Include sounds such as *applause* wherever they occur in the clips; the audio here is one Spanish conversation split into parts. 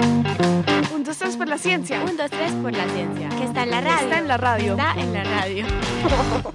Un, dos, tres por la ciencia. Un, dos, tres por la ciencia. Que está en la radio. Está en la radio. Está en la radio. *laughs*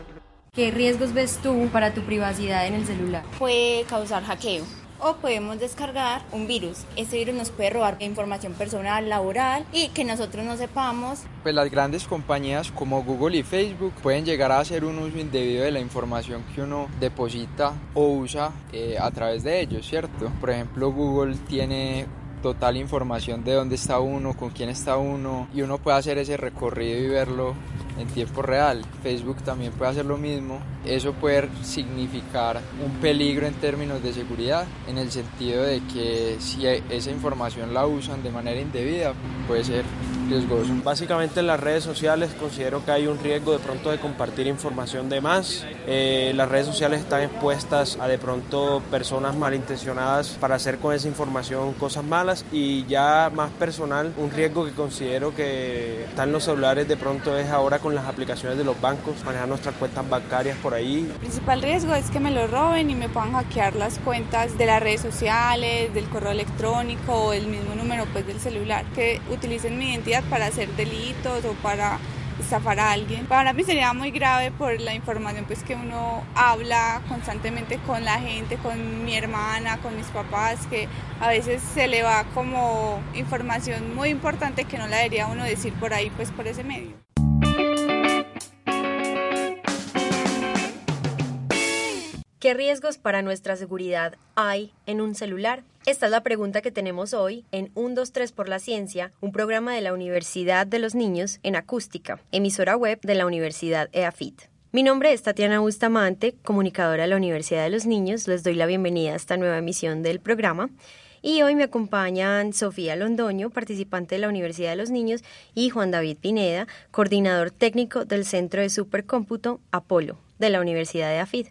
¿Qué riesgos ves tú para tu privacidad en el celular? Puede causar hackeo o podemos descargar un virus. Este virus nos puede robar información personal, laboral y que nosotros no sepamos. Pues las grandes compañías como Google y Facebook pueden llegar a hacer un uso indebido de la información que uno deposita o usa eh, a través de ellos, ¿cierto? Por ejemplo, Google tiene total información de dónde está uno, con quién está uno y uno puede hacer ese recorrido y verlo en tiempo real. Facebook también puede hacer lo mismo. Eso puede significar un peligro en términos de seguridad, en el sentido de que si esa información la usan de manera indebida, puede ser riesgoso. Básicamente en las redes sociales considero que hay un riesgo de pronto de compartir información de más. Eh, las redes sociales están expuestas a de pronto personas malintencionadas para hacer con esa información cosas malas y ya más personal, un riesgo que considero que están los celulares de pronto es ahora con las aplicaciones de los bancos, manejar nuestras cuentas bancarias por ahí. El principal riesgo es que me lo roben y me puedan hackear las cuentas de las redes sociales, del correo electrónico o el mismo número pues del celular, que utilicen mi identidad para hacer delitos o para estafar a alguien. Para mí sería muy grave por la información pues que uno habla constantemente con la gente, con mi hermana, con mis papás, que a veces se le va como información muy importante que no la debería uno decir por ahí pues por ese medio. ¿Qué riesgos para nuestra seguridad hay en un celular? Esta es la pregunta que tenemos hoy en 123 por la Ciencia, un programa de la Universidad de los Niños en acústica, emisora web de la Universidad EAFIT. Mi nombre es Tatiana Bustamante, comunicadora de la Universidad de los Niños. Les doy la bienvenida a esta nueva emisión del programa. Y hoy me acompañan Sofía Londoño, participante de la Universidad de los Niños, y Juan David Pineda, coordinador técnico del Centro de Supercómputo Apolo de la Universidad de AFID.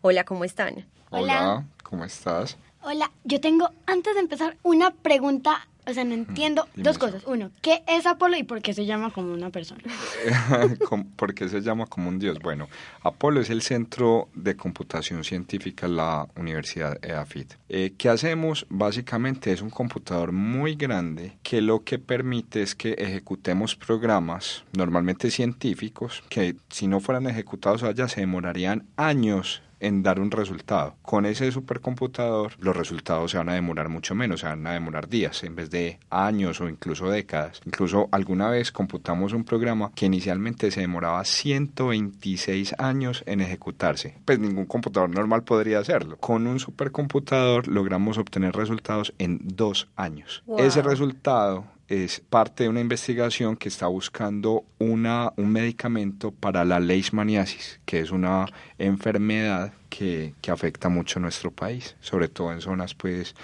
Hola, ¿cómo están? Hola, ¿cómo estás? Hola, yo tengo, antes de empezar, una pregunta, o sea, no entiendo dos cosas. Uno, ¿qué es Apolo y por qué se llama como una persona? *laughs* ¿Por qué se llama como un dios? Bueno, Apolo es el Centro de Computación Científica de la Universidad EAFIT. Eh, ¿Qué hacemos? Básicamente es un computador muy grande que lo que permite es que ejecutemos programas, normalmente científicos, que si no fueran ejecutados allá se demorarían años en dar un resultado. Con ese supercomputador los resultados se van a demorar mucho menos, se van a demorar días en vez de años o incluso décadas. Incluso alguna vez computamos un programa que inicialmente se demoraba 126 años en ejecutarse. Pues ningún computador normal podría hacerlo. Con un supercomputador logramos obtener resultados en dos años. Ese resultado es parte de una investigación que está buscando una, un medicamento para la leishmaniasis, que es una enfermedad que, afecta mucho nuestro país, sobre todo en zonas pues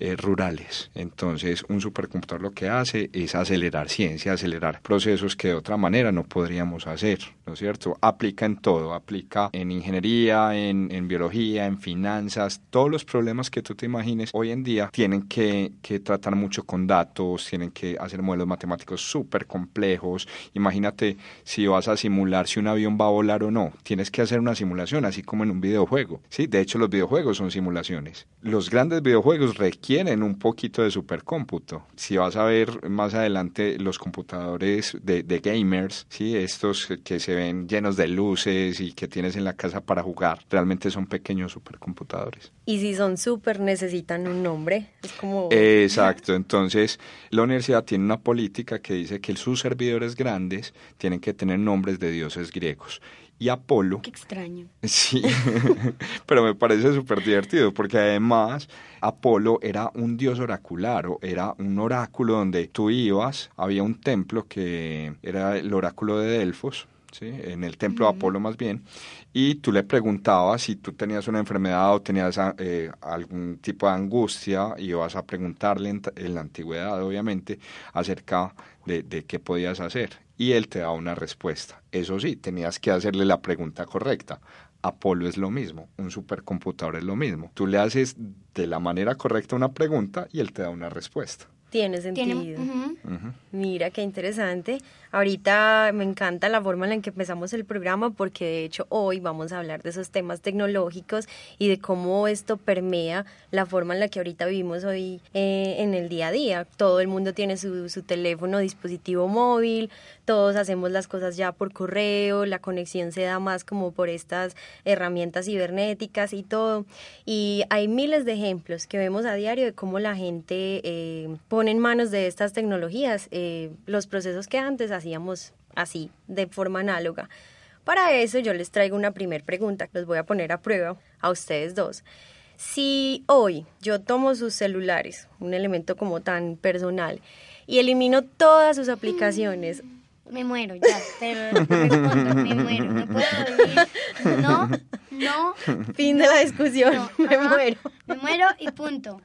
eh, rurales. Entonces un supercomputador lo que hace es acelerar ciencia, acelerar procesos que de otra manera no podríamos hacer, ¿no es cierto? Aplica en todo, aplica en ingeniería, en, en biología, en finanzas, todos los problemas que tú te imagines hoy en día tienen que, que tratar mucho con datos, tienen que hacer modelos matemáticos súper complejos. Imagínate si vas a simular si un avión va a volar o no, tienes que hacer una simulación, así como en un videojuego. Sí, de hecho los videojuegos son simulaciones. Los grandes videojuegos requieren un poquito de supercómputo. Si vas a ver más adelante los computadores de, de gamers, sí, estos que se ven llenos de luces y que tienes en la casa para jugar, realmente son pequeños supercomputadores. Y si son super necesitan un nombre, es como Exacto, entonces la universidad tiene una política que dice que sus servidores grandes tienen que tener nombres de dioses griegos y Apolo. Qué extraño. *laughs* Sí, *laughs* pero me parece súper divertido porque además Apolo era un dios oracular, o era un oráculo donde tú ibas, había un templo que era el oráculo de Delfos, ¿sí? en el templo de Apolo más bien, y tú le preguntabas si tú tenías una enfermedad o tenías eh, algún tipo de angustia, y ibas a preguntarle en, en la antigüedad, obviamente, acerca de, de qué podías hacer y él te da una respuesta. Eso sí, tenías que hacerle la pregunta correcta. Apolo es lo mismo, un supercomputador es lo mismo. Tú le haces de la manera correcta una pregunta y él te da una respuesta. Tiene sentido. Tiene. Mira, qué interesante. Ahorita me encanta la forma en la que empezamos el programa porque de hecho hoy vamos a hablar de esos temas tecnológicos y de cómo esto permea la forma en la que ahorita vivimos hoy eh, en el día a día. Todo el mundo tiene su, su teléfono, dispositivo móvil, todos hacemos las cosas ya por correo, la conexión se da más como por estas herramientas cibernéticas y todo. Y hay miles de ejemplos que vemos a diario de cómo la gente eh, pone en manos de estas tecnologías eh, los procesos que antes hacíamos así, de forma análoga. Para eso yo les traigo una primer pregunta, los voy a poner a prueba a ustedes dos. Si hoy yo tomo sus celulares, un elemento como tan personal, y elimino todas sus aplicaciones, Me muero, ya, te respondo, me muero, no puedo vivir. No, no, fin de la discusión, no, *laughs* me ajá, muero. Me muero y punto.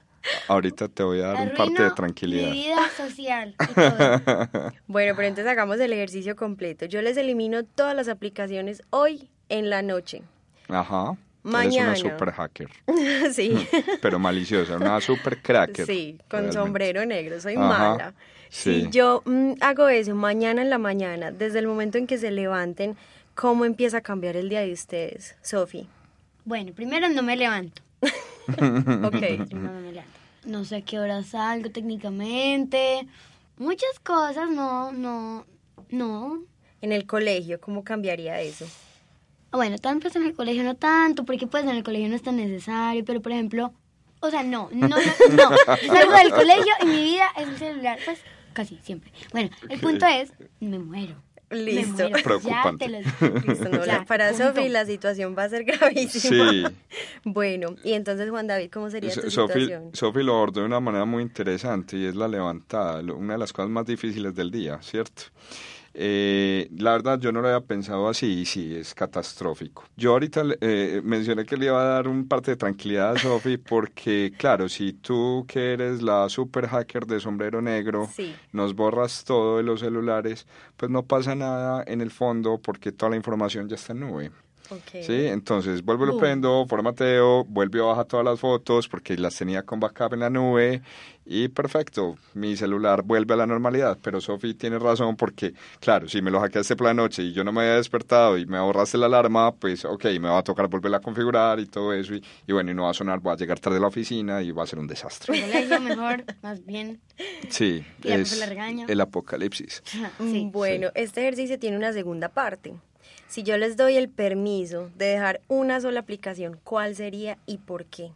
Ahorita te voy a dar un parte de Mi tranquilidad. vida social y todo. *laughs* Bueno, pero entonces hagamos el ejercicio completo. Yo les elimino todas las aplicaciones hoy en la noche. Ajá. Mañana. Eres una super hacker. *laughs* sí. *laughs* Pero maliciosa, una super cracker. Sí, con realmente. sombrero negro, soy Ajá, mala. sí. Si yo mm, hago eso mañana en la mañana, desde el momento en que se levanten, ¿cómo empieza a cambiar el día de ustedes, Sofi? Bueno, primero no me levanto. *laughs* Ok. *laughs* No sé a qué hora salgo técnicamente. Muchas cosas, no, no, no. En el colegio, ¿cómo cambiaría eso? Bueno, tal vez en el colegio no tanto, porque pues en el colegio no es tan necesario, pero por ejemplo, o sea, no, no, no, no. *laughs* Salgo del colegio y mi vida es el celular, pues casi siempre. Bueno, el punto es, me muero. Listo. Preocupante. Ya te lo digo. Listo, *laughs* no, Ya, para. Sofi la situación va a ser *laughs* gravísima. Sí. Bueno, y entonces Juan David, ¿cómo sería tu So- Sofi, situación? Sofi lo abordó de una manera muy interesante y es la levantada, una de las cosas más difíciles del día, ¿cierto? Eh, la verdad yo no lo había pensado así y sí, es catastrófico. Yo ahorita eh, mencioné que le iba a dar un parte de tranquilidad a Sofi *laughs* porque, claro, si tú que eres la super hacker de sombrero negro, Sí. nos borras todo de los celulares, pues no pasa nada en el fondo porque toda la información ya está en nube. Ok. Sí, entonces vuelvo, lo Boom. prendo, formateo, vuelve a bajar todas las fotos porque las tenía con backup en la nube y perfecto, mi celular vuelve a la normalidad. Pero Sofi tiene razón porque, claro, si me lo hackeaste por la noche y yo no me había despertado y me ahorraste la alarma, pues ok, me va a tocar volverla a configurar y todo eso y, y bueno, y no va a sonar, voy a llegar tarde a la oficina y va a ser un desastre. Mejor, más bien. Sí, Y es el apocalipsis. *laughs* Sí. Mm, Bueno, este ejercicio tiene una segunda parte. Si yo les doy el permiso de dejar una sola aplicación, ¿cuál sería y por qué?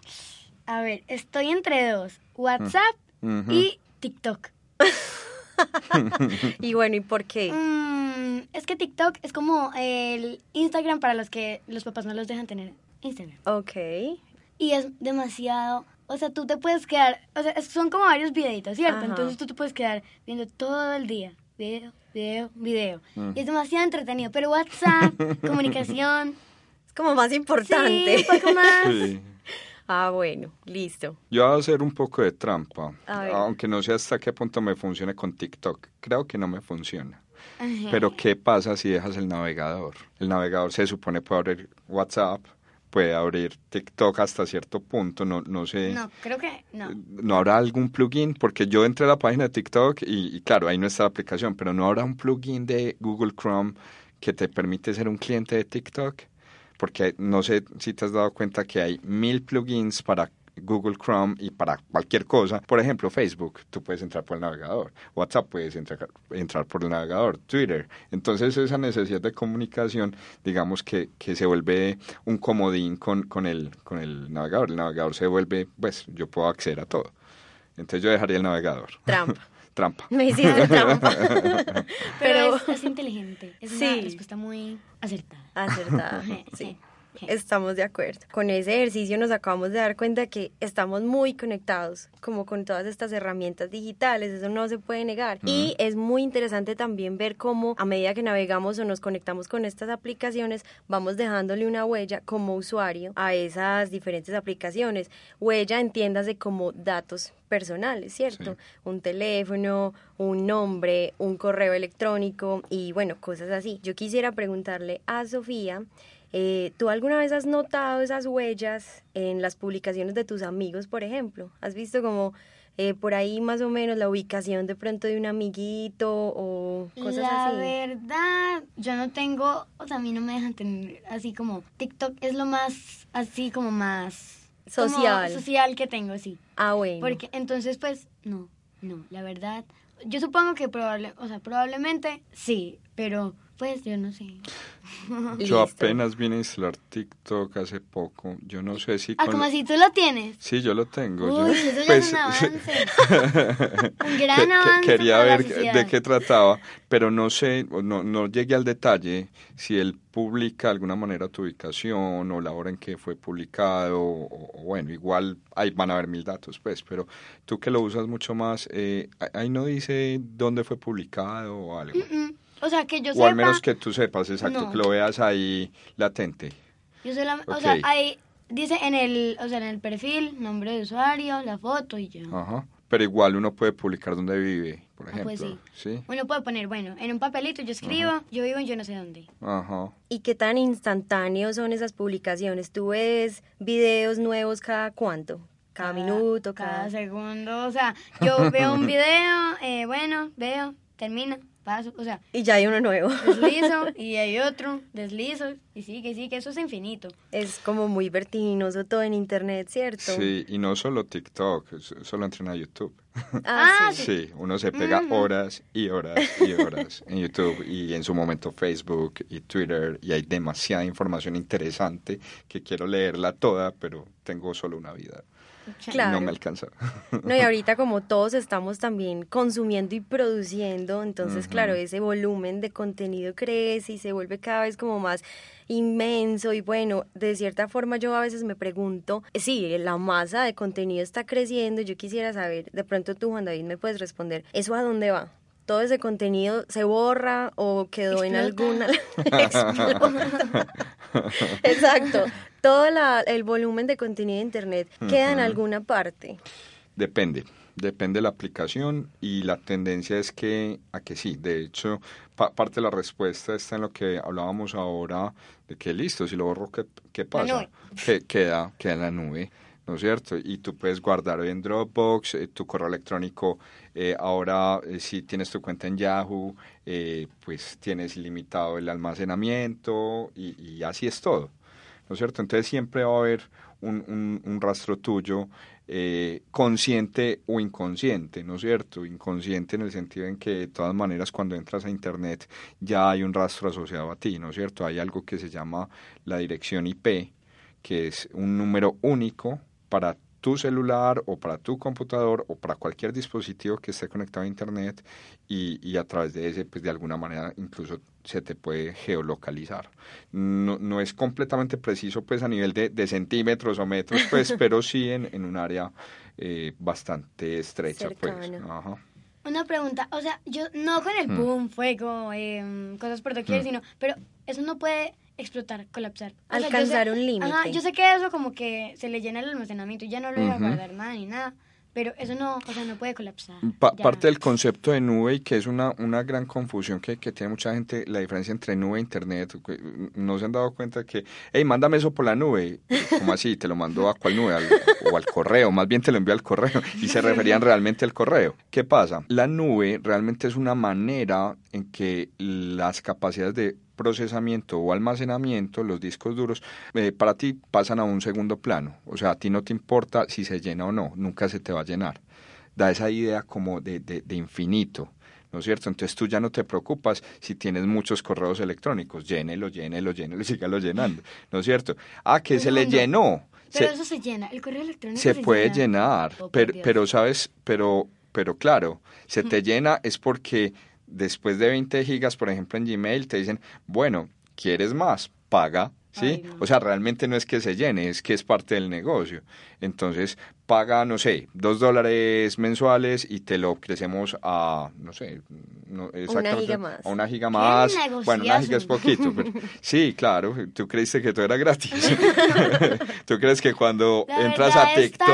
A ver, estoy entre dos, WhatsApp Ujú. y TikTok. *laughs* Y bueno, ¿y por qué? Mm, es que TikTok es como el Instagram para los que los papás no los dejan tener Instagram. Ok. Y es demasiado, o sea, tú te puedes quedar, o sea, son como varios videitos, ¿cierto? Ajá. Entonces tú te puedes quedar viendo todo el día, video, video, video. Mm. Y es demasiado entretenido, pero WhatsApp, *laughs* comunicación, Es como más importante. sí, un poco más. Sí. Ah, bueno, listo. Yo voy a hacer un poco de trampa, A ver. aunque no sé hasta qué punto me funcione con TikTok. Creo que no me funciona. Ajá. Pero ¿qué pasa si dejas el navegador? El navegador se supone puede abrir WhatsApp, puede abrir TikTok hasta cierto punto, no, no sé. No, creo que no. ¿No habrá algún plugin? Porque yo entré a la página de TikTok y, y claro, ahí no está la aplicación, pero ¿no habrá un plugin de Google Chrome que te permite ser un cliente de TikTok? Porque no sé si te has dado cuenta que hay mil plugins para Google Chrome y para cualquier cosa. Por ejemplo, Facebook, tú puedes entrar por el navegador. WhatsApp puedes entrar, entrar por el navegador. Twitter. Entonces esa necesidad de comunicación, digamos que, que se vuelve un comodín con, con, el, con el navegador. El navegador se vuelve, pues yo puedo acceder a todo. Entonces yo dejaría el navegador. Trampa. *laughs* Trampa. Me hiciste trampa. *laughs* Pero, Pero es, es inteligente. Es Sí. una respuesta muy acertada. acertada. *laughs* Sí. Estamos de acuerdo. Con ese ejercicio nos acabamos de dar cuenta que estamos muy conectados, como con todas estas herramientas digitales, eso no se puede negar. Y es muy interesante también ver cómo a medida que navegamos o nos conectamos con estas aplicaciones, vamos dejándole una huella como usuario a esas diferentes aplicaciones. Huella, entiéndase como datos personales, ¿cierto? Sí. Un teléfono, un nombre, un correo electrónico y bueno, cosas así. Yo quisiera preguntarle a Sofía, eh, ¿tú alguna vez has notado esas huellas en las publicaciones de tus amigos, por ejemplo? ¿Has visto como eh, por ahí más o menos la ubicación de pronto de un amiguito o cosas la así. verdad, yo no tengo, o sea, a mí no me dejan tener así como TikTok es lo más, así como más como Social. social que tengo, sí. Ah, bueno. Porque entonces, pues, no, no, la verdad, yo supongo que probable, o sea, probablemente sí, pero pues yo no sé. *laughs* Yo Listo. apenas vine a instalar TikTok hace poco. Yo no sé si... Ah, como lo- así tú lo tienes. Sí, yo lo tengo. Uy, yo- eso ya pues, es un avance. *laughs* Un que- gran que- avance quería para la ver sociedad. de qué trataba, pero no sé, no, no llegué al detalle si él publica de alguna manera tu ubicación o la hora en que fue publicado, o, o bueno, igual ahí van a haber mil datos, pues, pero tú que lo usas mucho más, eh, ahí no dice dónde fue publicado o algo. Mm, O sea, que yo o sepa, al menos que tú sepas, exacto, no. que lo veas ahí latente. yo solamente, Ok. o sea, ahí dice en el, o sea, en el perfil, nombre de usuario, la foto y ya. Ajá. Pero igual uno puede publicar dónde vive, por Ah, ejemplo. pues sí. Uno puede poner, bueno, en un papelito yo escribo, yo vivo en yo no sé dónde. Ajá. ¿Y qué tan instantáneos son esas publicaciones? ¿Tú ves videos nuevos cada cuánto? ¿Cada, minuto? Cada Cada... segundo, o sea, yo veo un *laughs* video, eh, bueno, veo, termina, paso, o sea, Y ya hay uno nuevo. deslizo *laughs* y hay otro, deslizo y sigue, sigue, eso es infinito. Es como muy vertiginoso todo en internet, ¿cierto? Sí, y no solo TikTok, solo entrena YouTube. *laughs* Ah, Ah, sí. Sí, uno se pega horas y horas y horas en YouTube y en su momento Facebook y Twitter y hay demasiada información interesante que quiero leerla toda, pero tengo solo una vida Claro. no me alcanza. No, y ahorita *laughs* como todos estamos también consumiendo y produciendo, entonces claro, ese volumen de contenido crece y se vuelve cada vez como más inmenso y bueno, de cierta forma yo a veces me pregunto, eh, sí, la masa de contenido está creciendo, yo quisiera saber, de pronto tú Juan David me puedes responder, ¿eso a dónde va? ¿Todo ese contenido se borra o quedó en alguna... *laughs* *laughs* Exacto. Todo la- el volumen de contenido de Internet queda en alguna parte. Depende, depende de la aplicación y la tendencia es que a que sí. De hecho, pa- parte de la respuesta está en lo que hablábamos ahora de que listo, si lo borro, ¿qué, qué pasa? Que queda, queda en la nube. ¿No es cierto? Y tú puedes guardar en Dropbox, eh, tu correo electrónico. eh, ahora, eh, si tienes tu cuenta en Yahoo, eh, pues tienes ilimitado el almacenamiento y, y así es todo. ¿No es cierto? Entonces siempre va a haber un, un- rastro tuyo eh, consciente o inconsciente, ¿no es cierto? Inconsciente en el sentido en que de todas maneras cuando entras a Internet ya hay un rastro asociado a ti, ¿no es cierto? Hay algo que se llama la dirección IP, que es un número único para tu celular o para tu computador o para cualquier dispositivo que esté conectado a internet y, y a través de ese pues de alguna manera incluso se te puede geolocalizar no, no es completamente preciso pues a nivel de, de centímetros o metros pues *laughs* pero sí en, en un área eh, bastante estrecha pues. Ajá. Una pregunta, o sea, yo no con el boom, fuego, em, cosas por doquier, sino, pero eso no puede explotar, colapsar. O sea, Alcanzar sé- un límite. Ajá, yo sé que eso como que se le llena el almacenamiento y ya no lo deja Ujú. guardar nada ni nada, pero eso no, o sea, no puede colapsar. Pa- ya. parte del concepto de nube y que es una, una gran confusión que, que tiene mucha gente, la diferencia entre nube e internet. No se han dado cuenta que, hey, mándame eso por la nube. ¿Cómo así? ¿Te lo mandó a cuál nube? Al- o al correo. Más bien te lo envió al correo. Y se referían realmente al correo. ¿Qué pasa? La nube realmente es una manera en que las capacidades de procesamiento o almacenamiento, los discos duros, eh, para ti pasan a un segundo plano. O sea, a ti no te importa si se llena o no, nunca se te va a llenar. Da esa idea como de, de, de infinito. ¿No es cierto? Entonces tú ya no te preocupas si tienes muchos correos electrónicos. Llénelo, llénelo, llénelo y *laughs* sígalo llenando. ¿No es cierto? Ah, que se le llenó. Pero Se- eso se llena, el correo electrónico se puede llena. llenar, Oh, pero, pero sabes, pero, pero claro, se *laughs* te llena es porque después de 20 gigas, por ejemplo, en Gmail te dicen, bueno, ¿quieres más? Paga, ¿sí? Ay, no. O sea, realmente no es que se llene, es que es parte del negocio. Entonces, paga, no sé, dos dólares mensuales y te lo crecemos a, no sé, no, exactamente, giga más. A una giga más. Bueno, una giga es poquito, pero *laughs* sí, claro, tú creíste que todo era gratis. *laughs* tú crees que cuando La entras a TikTok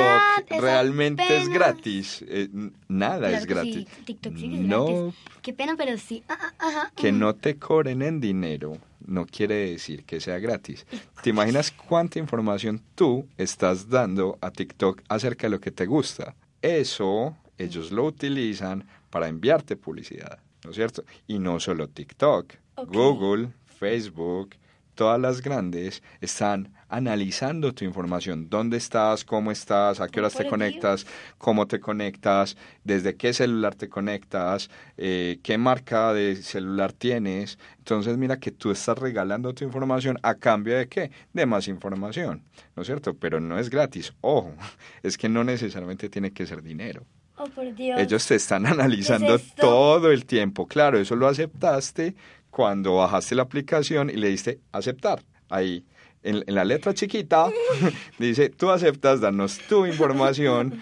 está- realmente es gratis. Eh, nada Claro es gratis. Sí, TikTok sí que es no, gratis. Qué pena, pero sí. Ah, ah, ajá, que no te cobren en dinero no quiere decir que sea gratis. ¿Te imaginas cuánta información tú estás dando a TikTok acerca de lo que te gusta? eso ellos lo utilizan para enviarte publicidad, ¿no es cierto? Y no solo TikTok, Google, Facebook, todas las grandes están analizando tu información, dónde estás, cómo estás, a qué horas te conectas, cómo te conectas, desde qué celular te conectas, eh, qué marca de celular tienes. Entonces mira que tú estás regalando tu información a cambio de qué? De más información, ¿no es cierto? Pero no es gratis. Ojo, *laughs* es que no necesariamente tiene que ser dinero. Oh, por Dios. Ellos te están analizando todo el tiempo. Claro, eso lo aceptaste cuando bajaste la aplicación y le diste aceptar. Ahí, en, la letra chiquita, *laughs* dice, tú aceptas, danos tu información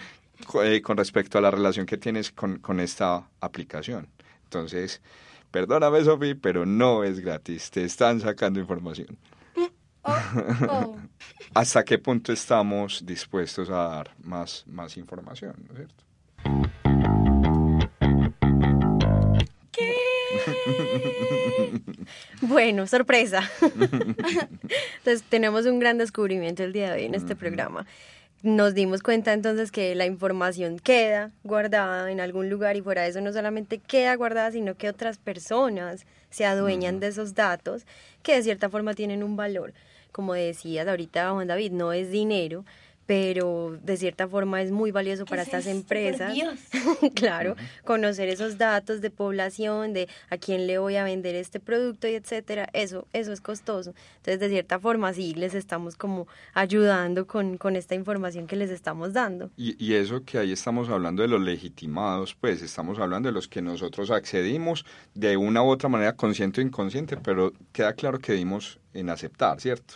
eh, con respecto a la relación que tienes con, con esta aplicación. Entonces, perdóname, Sofi, pero no es gratis, te están sacando información. *laughs* Oh, oh. ¿Hasta qué punto estamos dispuestos a dar más, más información, ¿no es cierto? *laughs* Bueno, sorpresa. *laughs* entonces tenemos un gran descubrimiento el día de hoy en este programa. Nos dimos cuenta entonces que la información queda guardada en algún lugar y fuera de eso no solamente queda guardada, sino que otras personas se adueñan de esos datos que de cierta forma tienen un valor. Como decías ahorita Juan David, no es dinero, pero de cierta forma es muy valioso para estas empresas. *laughs* claro, conocer esos datos de población, de a quién le voy a vender este producto y etcétera, eso, eso es costoso. Entonces, de cierta forma, sí les estamos como ayudando con, con esta información que les estamos dando. Y, y eso que ahí estamos hablando de los legitimados, pues estamos hablando de los que nosotros accedimos de una u otra manera, consciente o inconsciente, pero queda claro que dimos en aceptar, ¿cierto?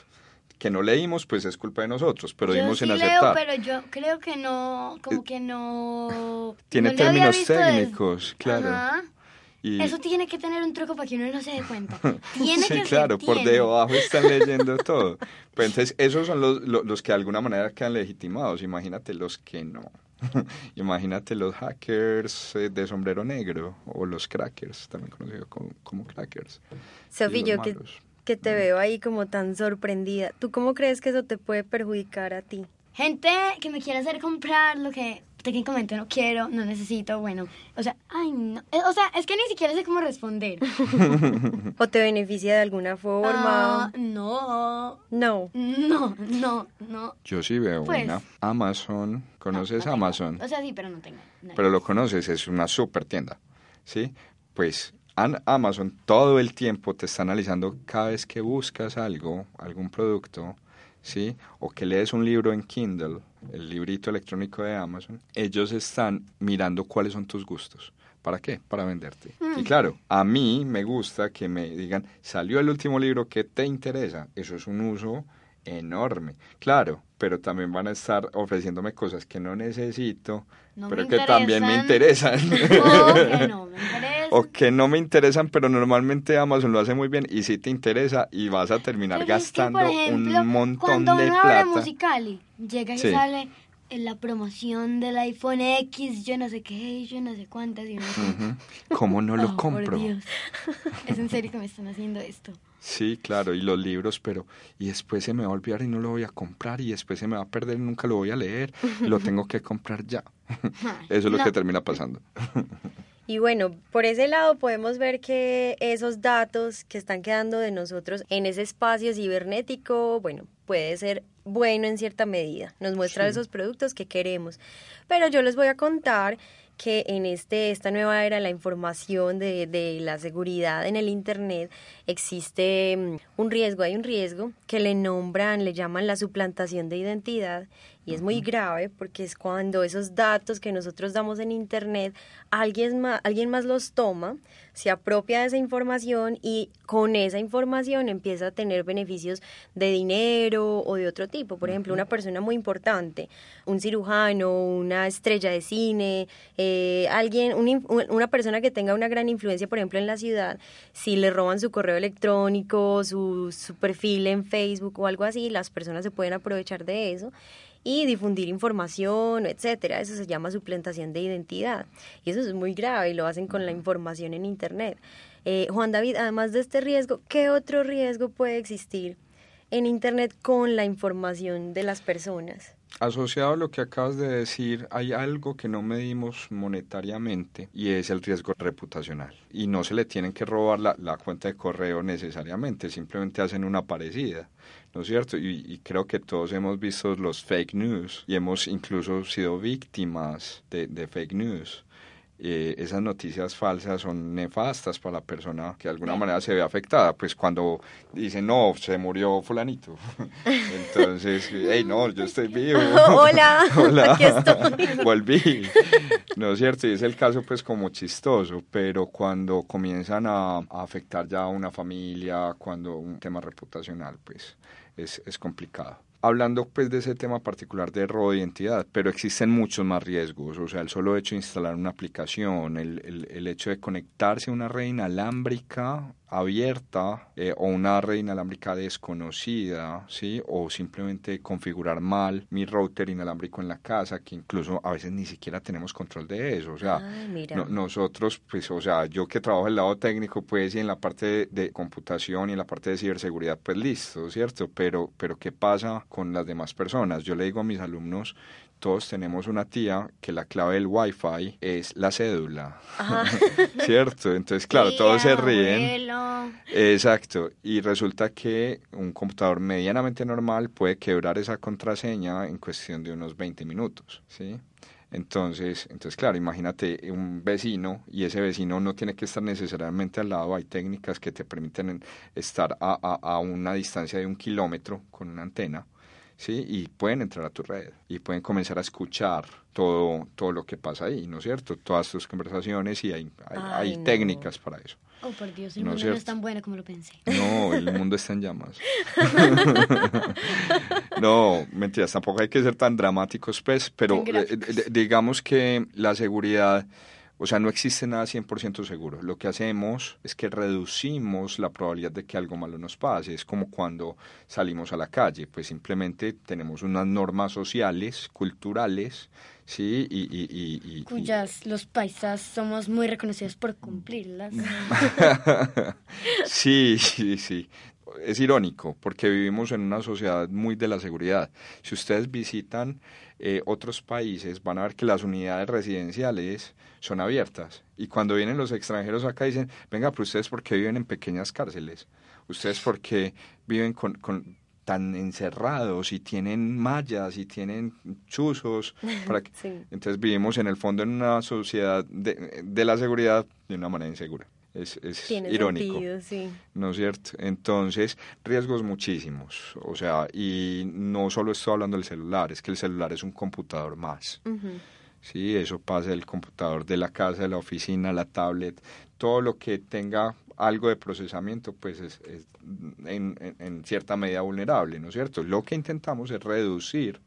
Que no leímos, pues es culpa de nosotros, pero dimos en aceptar. Leo, pero yo creo que no, como que no... Tiene términos técnicos, claro. Y... Eso tiene que tener un truco para que uno no se dé cuenta. *laughs* Tiene sí, claro, por debajo están *laughs* leyendo todo. Pues entonces, esos son los, los, que de alguna manera quedan legitimados. Imagínate los que no. *laughs* Imagínate los hackers eh, de sombrero negro o los crackers, también conocidos como, como crackers. Sofía, yo que que te veo ahí como tan sorprendida. ¿Tú cómo crees que eso te puede perjudicar a ti? Gente que me quiere hacer comprar lo que técnicamente no quiero, no necesito, bueno, o sea, ay, no, eh, o sea, es que ni siquiera sé cómo responder. *laughs* ¿O te beneficia de alguna forma? Ah, no. No. No, no, no. Yo sí veo pues, una. Amazon, ¿conoces Amazon? O sea, sí, pero no tengo. Pero lo conoces, es una super tienda, ¿sí? Pues Amazon todo el tiempo te está analizando cada vez que buscas algo, algún producto, ¿sí? O que lees un libro en Kindle, el librito electrónico de Amazon, ellos están mirando cuáles son tus gustos. ¿Para qué? Para venderte. Y mm. claro, a mí me gusta que me digan, salió el último libro que te interesa. Eso es un uso enorme. Claro, pero también van a estar ofreciéndome cosas que no necesito, pero que también me interesan. *laughs* *laughs* O que no me interesan, pero normalmente Amazon lo hace muy bien y si te interesa y vas a terminar gastando un montón de plata. Musical.ly, llega y sale en la promoción del iPhone X, yo no sé qué, yo no sé cuántas. Y ¿Cómo no lo oh, compro? *laughs* Es en serio que me están haciendo esto. Sí, claro, y los libros, pero y después se me va a olvidar y no lo voy a comprar y después se me va a perder y nunca lo voy a leer, lo *laughs* tengo que comprar ya. *laughs* Eso es lo que termina pasando. Y bueno, por ese lado podemos ver que esos datos que están quedando de nosotros en ese espacio cibernético, bueno, puede ser bueno en cierta medida. Nos muestra esos productos que queremos. Pero yo les voy a contar que en este, esta nueva era, la información de, de la seguridad en el Internet, existe mm, un riesgo, hay un riesgo que le nombran, le llaman la suplantación de identidad y es muy grave porque es cuando esos datos que nosotros damos en Internet, alguien más, alguien más los toma, se apropia de esa información y con esa información empieza a tener beneficios de dinero o de otro tipo. Por ejemplo, una persona muy importante, un cirujano, una estrella de cine, eh, alguien, una persona que tenga una gran influencia, por ejemplo, en la ciudad, si le roban su correo electrónico, su, su perfil en Facebook o algo así, las personas se pueden aprovechar de eso y difundir información, etcétera. Eso se llama suplantación de identidad. Y eso es muy grave y lo hacen con la información en Internet. Eh, Juan David, además de este riesgo, ¿qué otro riesgo puede existir en Internet con la información de las personas? Asociado a lo que acabas de decir, hay algo que no medimos monetariamente y es el riesgo reputacional. Y no se le tienen que robar la, la cuenta de correo necesariamente, simplemente hacen una parecida. ¿No es cierto? Y, creo que todos hemos visto los fake news y hemos incluso sido víctimas de, de fake news. Eh, esas noticias falsas son nefastas para la persona que de alguna manera se ve afectada. Pues cuando dicen, no, se murió fulanito. *laughs* Entonces, hey, no, yo estoy vivo. *laughs* Hola, *laughs* Hola. aquí estoy. Volví. ¿No es cierto? Y es el caso pues como chistoso, pero cuando comienzan a, a afectar ya a una familia, cuando un tema reputacional, pues es, es complicado hablando pues de ese tema particular de robo de identidad, pero existen muchos más riesgos, o sea, el solo hecho de instalar una aplicación, el, el, el hecho de conectarse a una red inalámbrica abierta eh, o una red inalámbrica desconocida, ¿sí? O simplemente configurar mal mi router inalámbrico en la casa, que incluso a veces ni siquiera tenemos control de eso. O sea, nosotros, pues, o sea, yo que trabajo en el lado técnico, pues, y en la parte de, de, computación y en la parte de ciberseguridad, pues listo, ¿cierto? Pero, pero ¿qué pasa con las demás personas? Yo le digo a mis alumnos, todos tenemos una tía que la clave del wifi es la cédula. *laughs* ¿Cierto? Entonces, claro, todos se ríen. Exacto. Y resulta que un computador medianamente normal puede quebrar esa contraseña en cuestión de unos 20 minutos. ¿Sí? Entonces, entonces, claro, imagínate un vecino y ese vecino no tiene que estar necesariamente al lado. Hay técnicas que te permiten estar a, a, a una distancia de un kilómetro con una antena ¿sí? Y pueden entrar a tu red y pueden comenzar a escuchar todo, todo lo que pasa ahí, ¿no es cierto? Todas tus conversaciones y hay, hay, técnicas para eso. Oh, por Dios, el mundo no es tan bueno como lo pensé. No, el *laughs* mundo está en llamas. *laughs* no, mentiras, tampoco hay que ser tan dramáticos, pues, pero eh, digamos que la seguridad o sea, no existe nada 100% seguro. Lo que hacemos es que reducimos la probabilidad de que algo malo nos pase. Es como cuando salimos a la calle, pues simplemente tenemos unas normas sociales, culturales, ¿sí? Y, y, y, Cuyas los paisas somos muy reconocidos por cumplirlas. *laughs* sí, sí, sí es irónico porque vivimos en una sociedad muy de la seguridad. Si ustedes visitan eh, otros países, van a ver que las unidades residenciales son abiertas. Y cuando vienen los extranjeros acá dicen, venga, pero ustedes porque viven en pequeñas cárceles, ustedes porque viven con, con tan encerrados y tienen mallas y tienen chuzos. *laughs* Para que... Entonces vivimos en el fondo en una sociedad de, de la seguridad de una manera insegura. Es, es irónico. sí. ¿No es cierto? Entonces, riesgos muchísimos. O sea, y no solo estoy hablando del celular, es que el celular es un computador más. Sí, eso pasa del computador de la casa, de la oficina, la tablet, todo lo que tenga algo de procesamiento, pues es, en, en, cierta medida vulnerable, ¿no es cierto? Lo que intentamos es reducir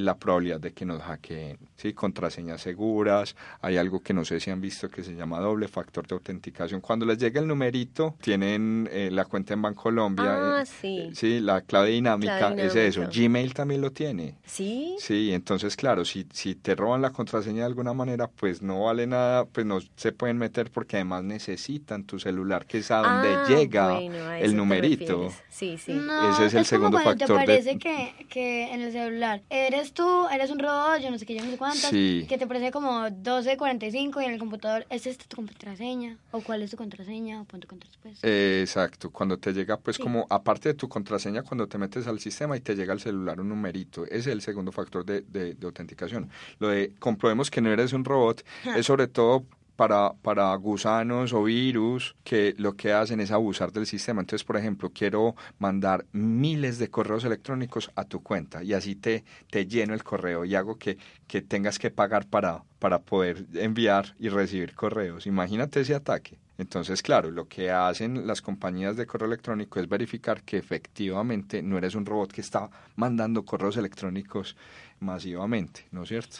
la probabilidad de que nos hackeen. ¿sí? Contraseñas seguras, hay algo que no sé si han visto que se llama doble factor de autenticación. Cuando les llega el numerito, tienen eh, la cuenta en Bancolombia. Ah, eh, sí. la clave dinámica es eso. Gmail también lo tiene. Sí. Sí, entonces, claro, si, si te roban la contraseña de alguna manera, pues no vale nada, pues no se pueden meter porque además necesitan tu celular, que es a donde ah, llega el numerito. Sí, sí. Ese es, el segundo factor. Te parece que, que en el celular eres eres tú, eres un robot, yo no sé qué, yo no sé cuántas, que te parece como 12.45 y en el computador, ¿es esta tu contraseña? ¿O cuál es tu contraseña? O pon tu contraseña pues. exacto, cuando te llega pues como, aparte de tu contraseña, cuando te metes al sistema y te llega al celular un numerito, ese es el segundo factor de, de, de autenticación. Lo de comprobemos que no eres un robot es sobre todo para, para gusanos o virus que lo que hacen es abusar del sistema. Entonces, por ejemplo, quiero mandar miles de correos electrónicos a tu cuenta y así te, te lleno el correo y hago que, que tengas que pagar para, para poder enviar y recibir correos. Imagínate ese ataque. Entonces, claro, lo que hacen las compañías de correo electrónico es verificar que efectivamente no eres un robot que está mandando correos electrónicos masivamente, ¿no es cierto?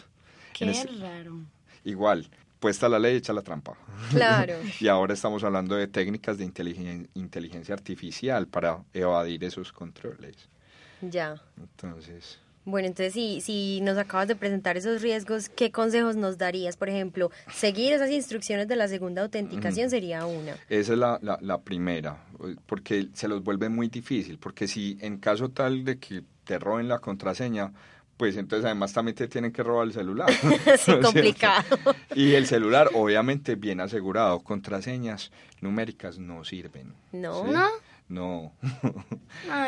Qué raro. Igual, puesta la ley, echa la trampa. *laughs* Claro. y ahora estamos hablando de técnicas de inteligencia artificial para evadir esos controles. Ya. Entonces. Bueno, entonces si, si nos acabas de presentar esos riesgos, ¿qué consejos nos darías? Por ejemplo, seguir esas instrucciones de la segunda autenticación sería una. Esa es la, la, la, primera, porque se los vuelve muy difícil, porque si en caso tal de que te roben la contraseña, pues entonces además también te tienen que robar el celular. *laughs* sí, *laughs* ¿no es cierto? complicado. Y el celular, obviamente, bien asegurado. Contraseñas numéricas no sirven. No. ¿sí? ¿No? No.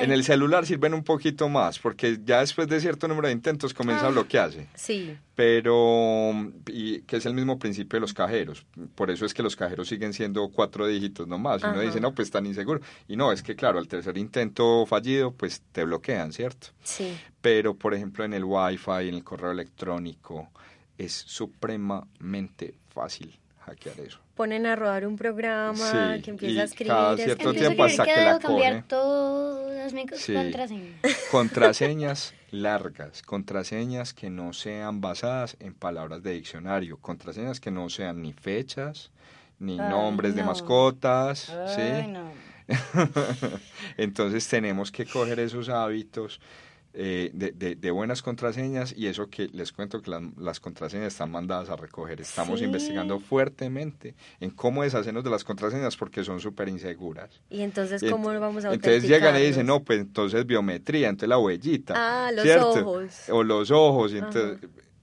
En el celular sirven un poquito más, porque ya después de cierto número de intentos comienza a bloquearse. Sí. Pero, y que es el mismo principio de los cajeros. Por eso es que los cajeros siguen siendo cuatro dígitos nomás. Y uno dice, no, pues tan inseguro. Y no, es que claro, al tercer intento fallido, pues te bloquean, ¿cierto? Sí. Pero, por ejemplo, en el Wi-Fi, en el correo electrónico, es supremamente fácil hackear eso. Ponen a rodar un programa Sí, que empieza a escribir. cada cierto tiempo hasta que que la debo cambiar coge. todas mis Sí. contraseñas. *laughs* Contraseñas largas, contraseñas que no sean basadas en palabras de diccionario, contraseñas que no sean ni fechas, ni Ay, nombres de mascotas, Ay, ¿sí? no. *laughs* Entonces tenemos que coger esos hábitos eh, de, de- de buenas contraseñas y eso que les cuento que las, las contraseñas están mandadas a recoger. Estamos Sí. investigando fuertemente en cómo deshacernos de las contraseñas porque son súper inseguras. Y entonces, ¿cómo ent- vamos a Entonces llegan y dicen, no, pues entonces biometría, entonces la huellita. Ah, los ¿cierto? ojos. O los ojos, y entonces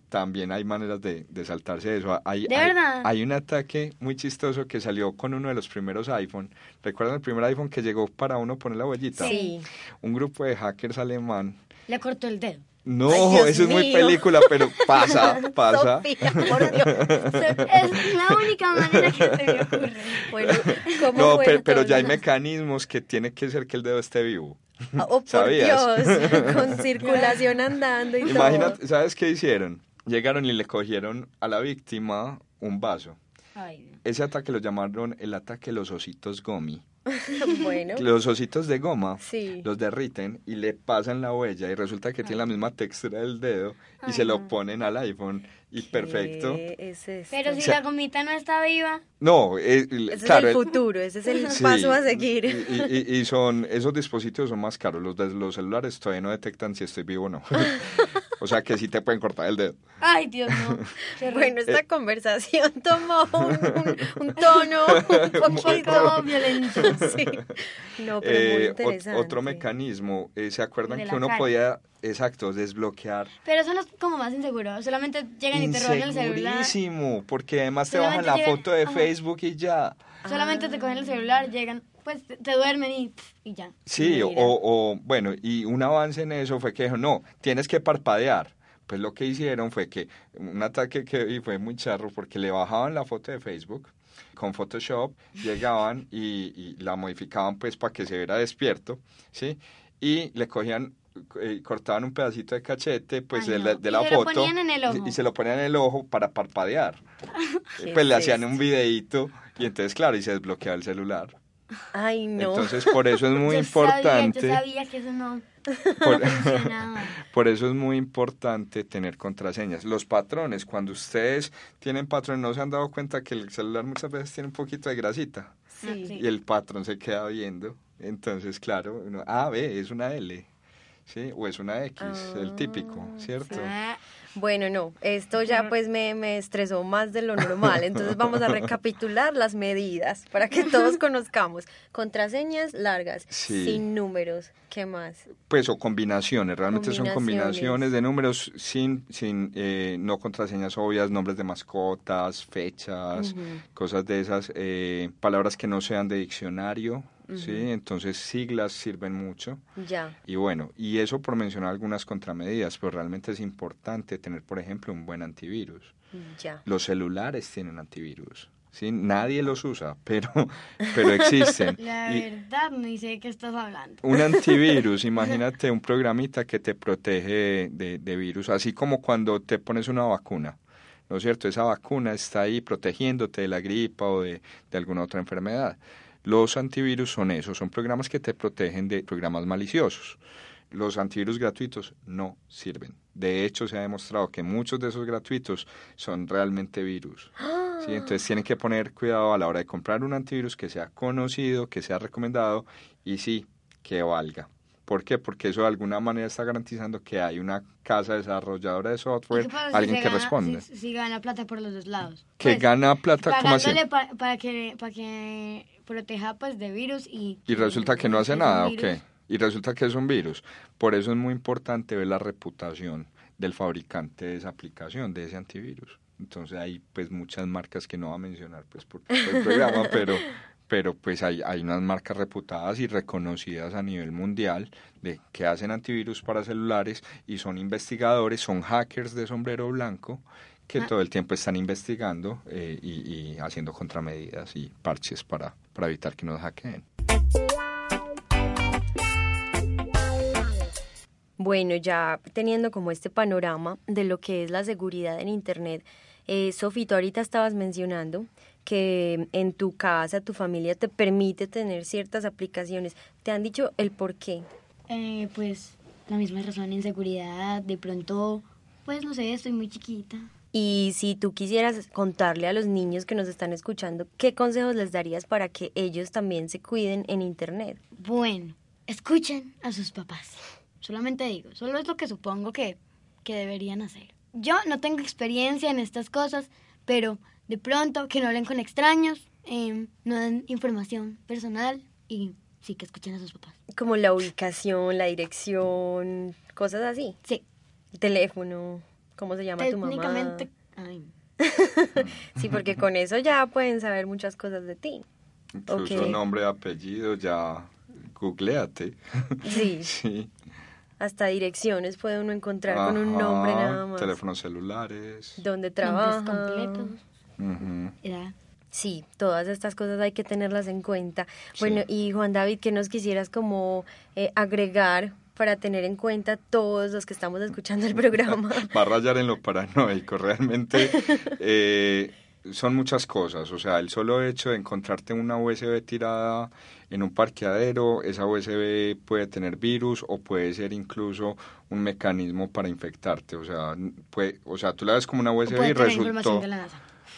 también hay maneras de, de saltarse eso. Hay, ¿De hay- verdad? hay un ataque muy chistoso que salió con uno de los primeros iPhone. ¿Recuerdan el primer iPhone que llegó para uno poner la huellita? Sí. Un grupo de hackers alemán. Le cortó el dedo. No, Ay, eso es muy película, pero *laughs* pasa, pasa. Sofía, por Dios. Es la única manera que se me ocurre. Bueno, ¿cómo No, pero, ya hay mecanismos que tiene que ser que el dedo esté vivo. Ah, Oh, por ¿Sabías? Dios, con *laughs* circulación andando y Imagínate, ¿sabes qué hicieron? Llegaron y le cogieron a la víctima un vaso. Ay, Ese ataque lo llamaron el ataque de los ositos gomi. *laughs* Bueno, Los ositos de goma Sí. los derriten y le pasan la huella y resulta que tiene la misma textura del dedo y se lo ponen al iPhone y perfecto. Pero si O sea- la gomita no está viva, No, eh, Ese claro, es el el- futuro, ese es el sí, paso a seguir. Y, y- y son, esos dispositivos son más caros. Los de los celulares todavía no detectan si estoy vivo o no. *laughs* o sea que sí te pueden cortar el dedo. ay Dios no. *laughs* Bueno, esta conversación tomó un, un- *laughs* un tono un *laughs* poquito violento. Sí. No, pero muy Eh, interesante. otro mecanismo, eh, ¿se acuerdan De que uno cara. podía, exacto, desbloquear? Pero eso no es como más inseguro. Solamente llegan y te roban el celular. Insegurísimo, porque además te Solamente bajan la llegan- foto de ajá. Facebook y ya. Solamente te cogen el celular, llegan, pues te, duermen y, pff, y ya. Sí, o, Mira. o, bueno, y un avance en eso fue que dijo, no, tienes que parpadear. Pues lo que hicieron fue que un ataque que vi fue muy charro porque le bajaban la foto de Facebook con Photoshop, llegaban y, y la modificaban pues para que se viera despierto, ¿sí? Y le cogían, eh, cortaban un pedacito de cachete pues Ay, de, no. la, de Y la se lo foto ponían en el ojo. y- y se lo ponían en el ojo para parpadear. *laughs* ¿Qué pues le hacían un videíto y entonces claro, y se desbloqueaba el celular. Ay, no. Entonces por eso es *laughs* muy yo importante. Sabía, yo sabía que eso no, *laughs* por-. *laughs* Por eso es muy importante tener contraseñas. Los patrones, cuando ustedes tienen patrones, no se han dado cuenta que el celular muchas veces tiene un poquito de grasita Sí. Sí. y el patrón se queda viendo. Entonces, claro, uno, ah, ve, es una L, ¿sí? O es una X, el típico, ¿cierto? Ah, Bueno, no, esto ya pues me, me estresó más de lo normal, entonces vamos a recapitular las medidas para que todos conozcamos. Contraseñas largas, Sí. sin números, ¿qué más? Pues o combinaciones, realmente son Combinaciones. combinaciones de números sin, sin eh, no contraseñas obvias, nombres de mascotas, fechas, cosas de esas, eh, palabras que no sean de diccionario, ¿sí? Entonces siglas sirven mucho. Ya. Y bueno, y eso por mencionar algunas contramedidas, pero realmente es importante tener, por ejemplo, un buen antivirus. Ya. Los celulares tienen antivirus, ¿sí? Nadie los usa, *laughs* pero, pero existen. la Y- verdad, ni sé de qué estás hablando. un *laughs* antivirus, imagínate un programita que te protege de, de virus, así como cuando te pones una vacuna, ¿no es cierto? Esa vacuna está ahí protegiéndote de la gripa o de, de alguna otra enfermedad. Los antivirus son esos, son programas que te protegen de programas maliciosos. Los antivirus gratuitos no sirven. De hecho, se ha demostrado que muchos de esos gratuitos son realmente virus. ¿sí? Entonces tienen que poner cuidado a la hora de comprar un antivirus que sea conocido, que sea recomendado y sí, que valga. ¿Por qué? Porque eso de alguna manera está garantizando que hay una casa desarrolladora de ¿Y software, si alguien que gana- responde. Si, si gana plata por los dos lados. que Pues, gana plata como así. pagándole pa- para que para que proteja pues de virus y Y resulta que no hace nada, ¿o qué? Y resulta que es un virus. Por eso es muy importante ver la reputación del fabricante de esa aplicación, de ese antivirus. Entonces hay pues muchas marcas que no va a mencionar pues por, el programa, *laughs* pero, pero pues hay, hay unas marcas reputadas y reconocidas a nivel mundial de que hacen antivirus para celulares y son investigadores, son hackers de sombrero blanco que ah. todo el tiempo están investigando eh, y, y, haciendo contramedidas y parches para, para evitar que nos hackeen. Bueno, ya teniendo como este panorama de lo que es la seguridad en Internet, eh, Sofi, tú ahorita estabas mencionando que en tu casa, tu familia te permite tener ciertas aplicaciones. ¿Te han dicho el por qué? Eh, pues la misma razón, inseguridad, de pronto, pues no sé, estoy muy chiquita. Y si tú quisieras contarle a los niños que nos están escuchando, ¿qué consejos les darías para que ellos también se cuiden en Internet? Bueno, escuchen a sus papás. Solamente digo, solo es lo que supongo que, que deberían hacer. Yo no tengo experiencia en estas cosas, pero de pronto que no hablen con extraños, em, no den información personal y sí que escuchen a sus papás. Como la ubicación, la dirección, cosas así. Sí. teléfono, ¿cómo se llama tu mamá? Técnicamente. Ay. *laughs* sí, porque con eso ya pueden saber muchas cosas de ti. Incluso nombre, apellido, ya googleate. Sí. *laughs* sí. Hasta direcciones puede uno encontrar con un nombre nada más. Teléfonos celulares. Dónde trabaja. completos. Sí, todas estas cosas hay que tenerlas en cuenta. Bueno, y Juan David, ¿qué nos quisieras como eh, agregar para tener en cuenta todos los que estamos escuchando el programa? *laughs* Va a rayar en lo paranoico, realmente. Eh, son muchas cosas, o sea, el solo hecho de encontrarte una USB tirada en un parqueadero, esa USB puede tener virus o puede ser incluso un mecanismo para infectarte, o sea, puede, o sea, tú la ves como una USB y resultó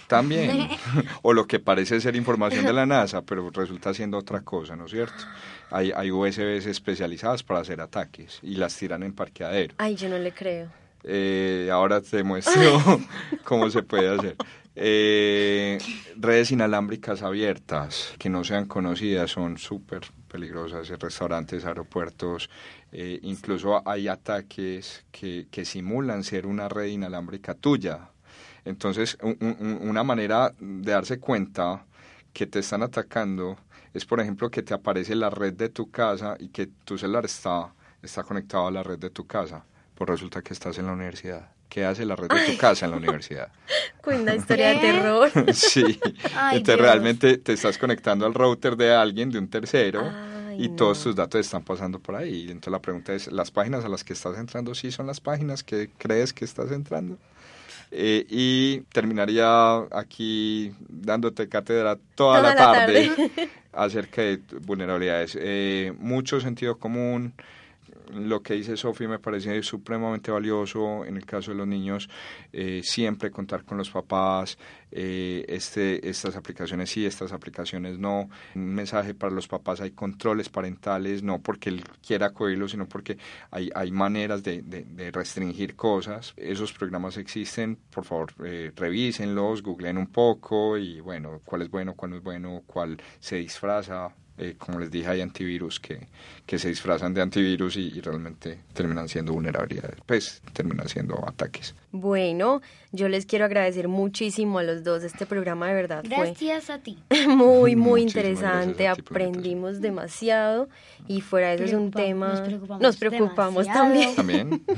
también, *laughs* o lo que parece ser información de la NASA, pero resulta siendo otra cosa, ¿no es cierto? Hay, hay USBs especializadas para hacer ataques y las tiran en parqueadero. Ay, yo no le creo. Eh, ahora te muestro *laughs* cómo se puede hacer. Eh, redes inalámbricas abiertas que no sean conocidas son súper peligrosas en restaurantes, aeropuertos. Eh, incluso hay ataques que, que simulan ser una red inalámbrica tuya. Entonces, una manera de darse cuenta que te están atacando es, por ejemplo, que te aparece la red de tu casa y que tu celular está, está conectado a la red de tu casa. Pues resulta que estás en la universidad. ¿Qué hace la red de tu casa en la universidad? *laughs* Cuenta *laughs* historia de terror. *laughs* sí. Entonces realmente te estás conectando al router de alguien, de un tercero, y todos tus datos están pasando por ahí. Entonces la pregunta es, ¿las páginas a las que estás entrando sí son las páginas que crees que estás entrando? Eh, y terminaría aquí dándote cátedra toda, la, tarde, acerca de vulnerabilidades. Eh, mucho sentido común, lo que dice Sofi me parece supremamente valioso en el caso de los niños, eh, siempre contar con los papás, eh, este, estas aplicaciones sí, estas aplicaciones no. Un mensaje para los papás, hay controles parentales, no porque él quiera cogerlo, sino porque hay, hay maneras de, de, restringir cosas. Esos programas existen, por favor, eh, revísenlos, googleen un poco y bueno, cuál es bueno, cuál no es bueno, cuál se disfraza, eh, como les dije, hay antivirus que, que se disfrazan de antivirus y, realmente terminan siendo vulnerabilidades, pues terminan siendo ataques. Bueno, yo les quiero agradecer muchísimo a los dos. Este programa de verdad gracias a ti. *laughs* muy, muy interesante. Aprendimos demasiado y fuera de eso es un tema... Nos preocupamos, también. *laughs* ¿También? *laughs*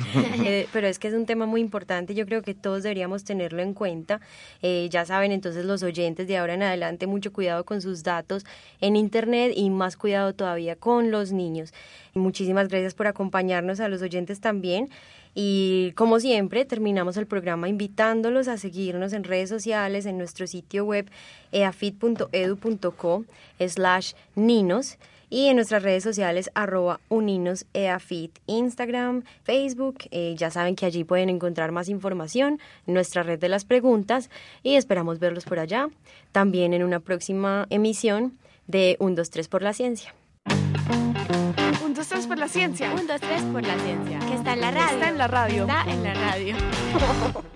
Eh, pero es que es un tema muy importante. Yo creo que todos deberíamos tenerlo en cuenta. Eh, ya saben, entonces los oyentes de ahora en adelante, mucho cuidado con sus datos en Internet y más cuidado todavía con los niños. Muchísimas gracias por acompañarnos a los oyentes también. Y como siempre, terminamos el programa invitándolos a seguirnos en redes sociales, en nuestro sitio web eafit.edu.co slash ninos y en nuestras redes sociales arroba uninoseafit, Instagram, Facebook. Eh, ya saben que allí pueden encontrar más información, nuestra red de las preguntas y esperamos verlos por allá. También en una próxima emisión de 1, 2, 3 por la ciencia. 1, 2, 3 por la ciencia. 1, 2, 3 por la ciencia. Que está en la radio. Está en la radio. Está en la radio. *laughs*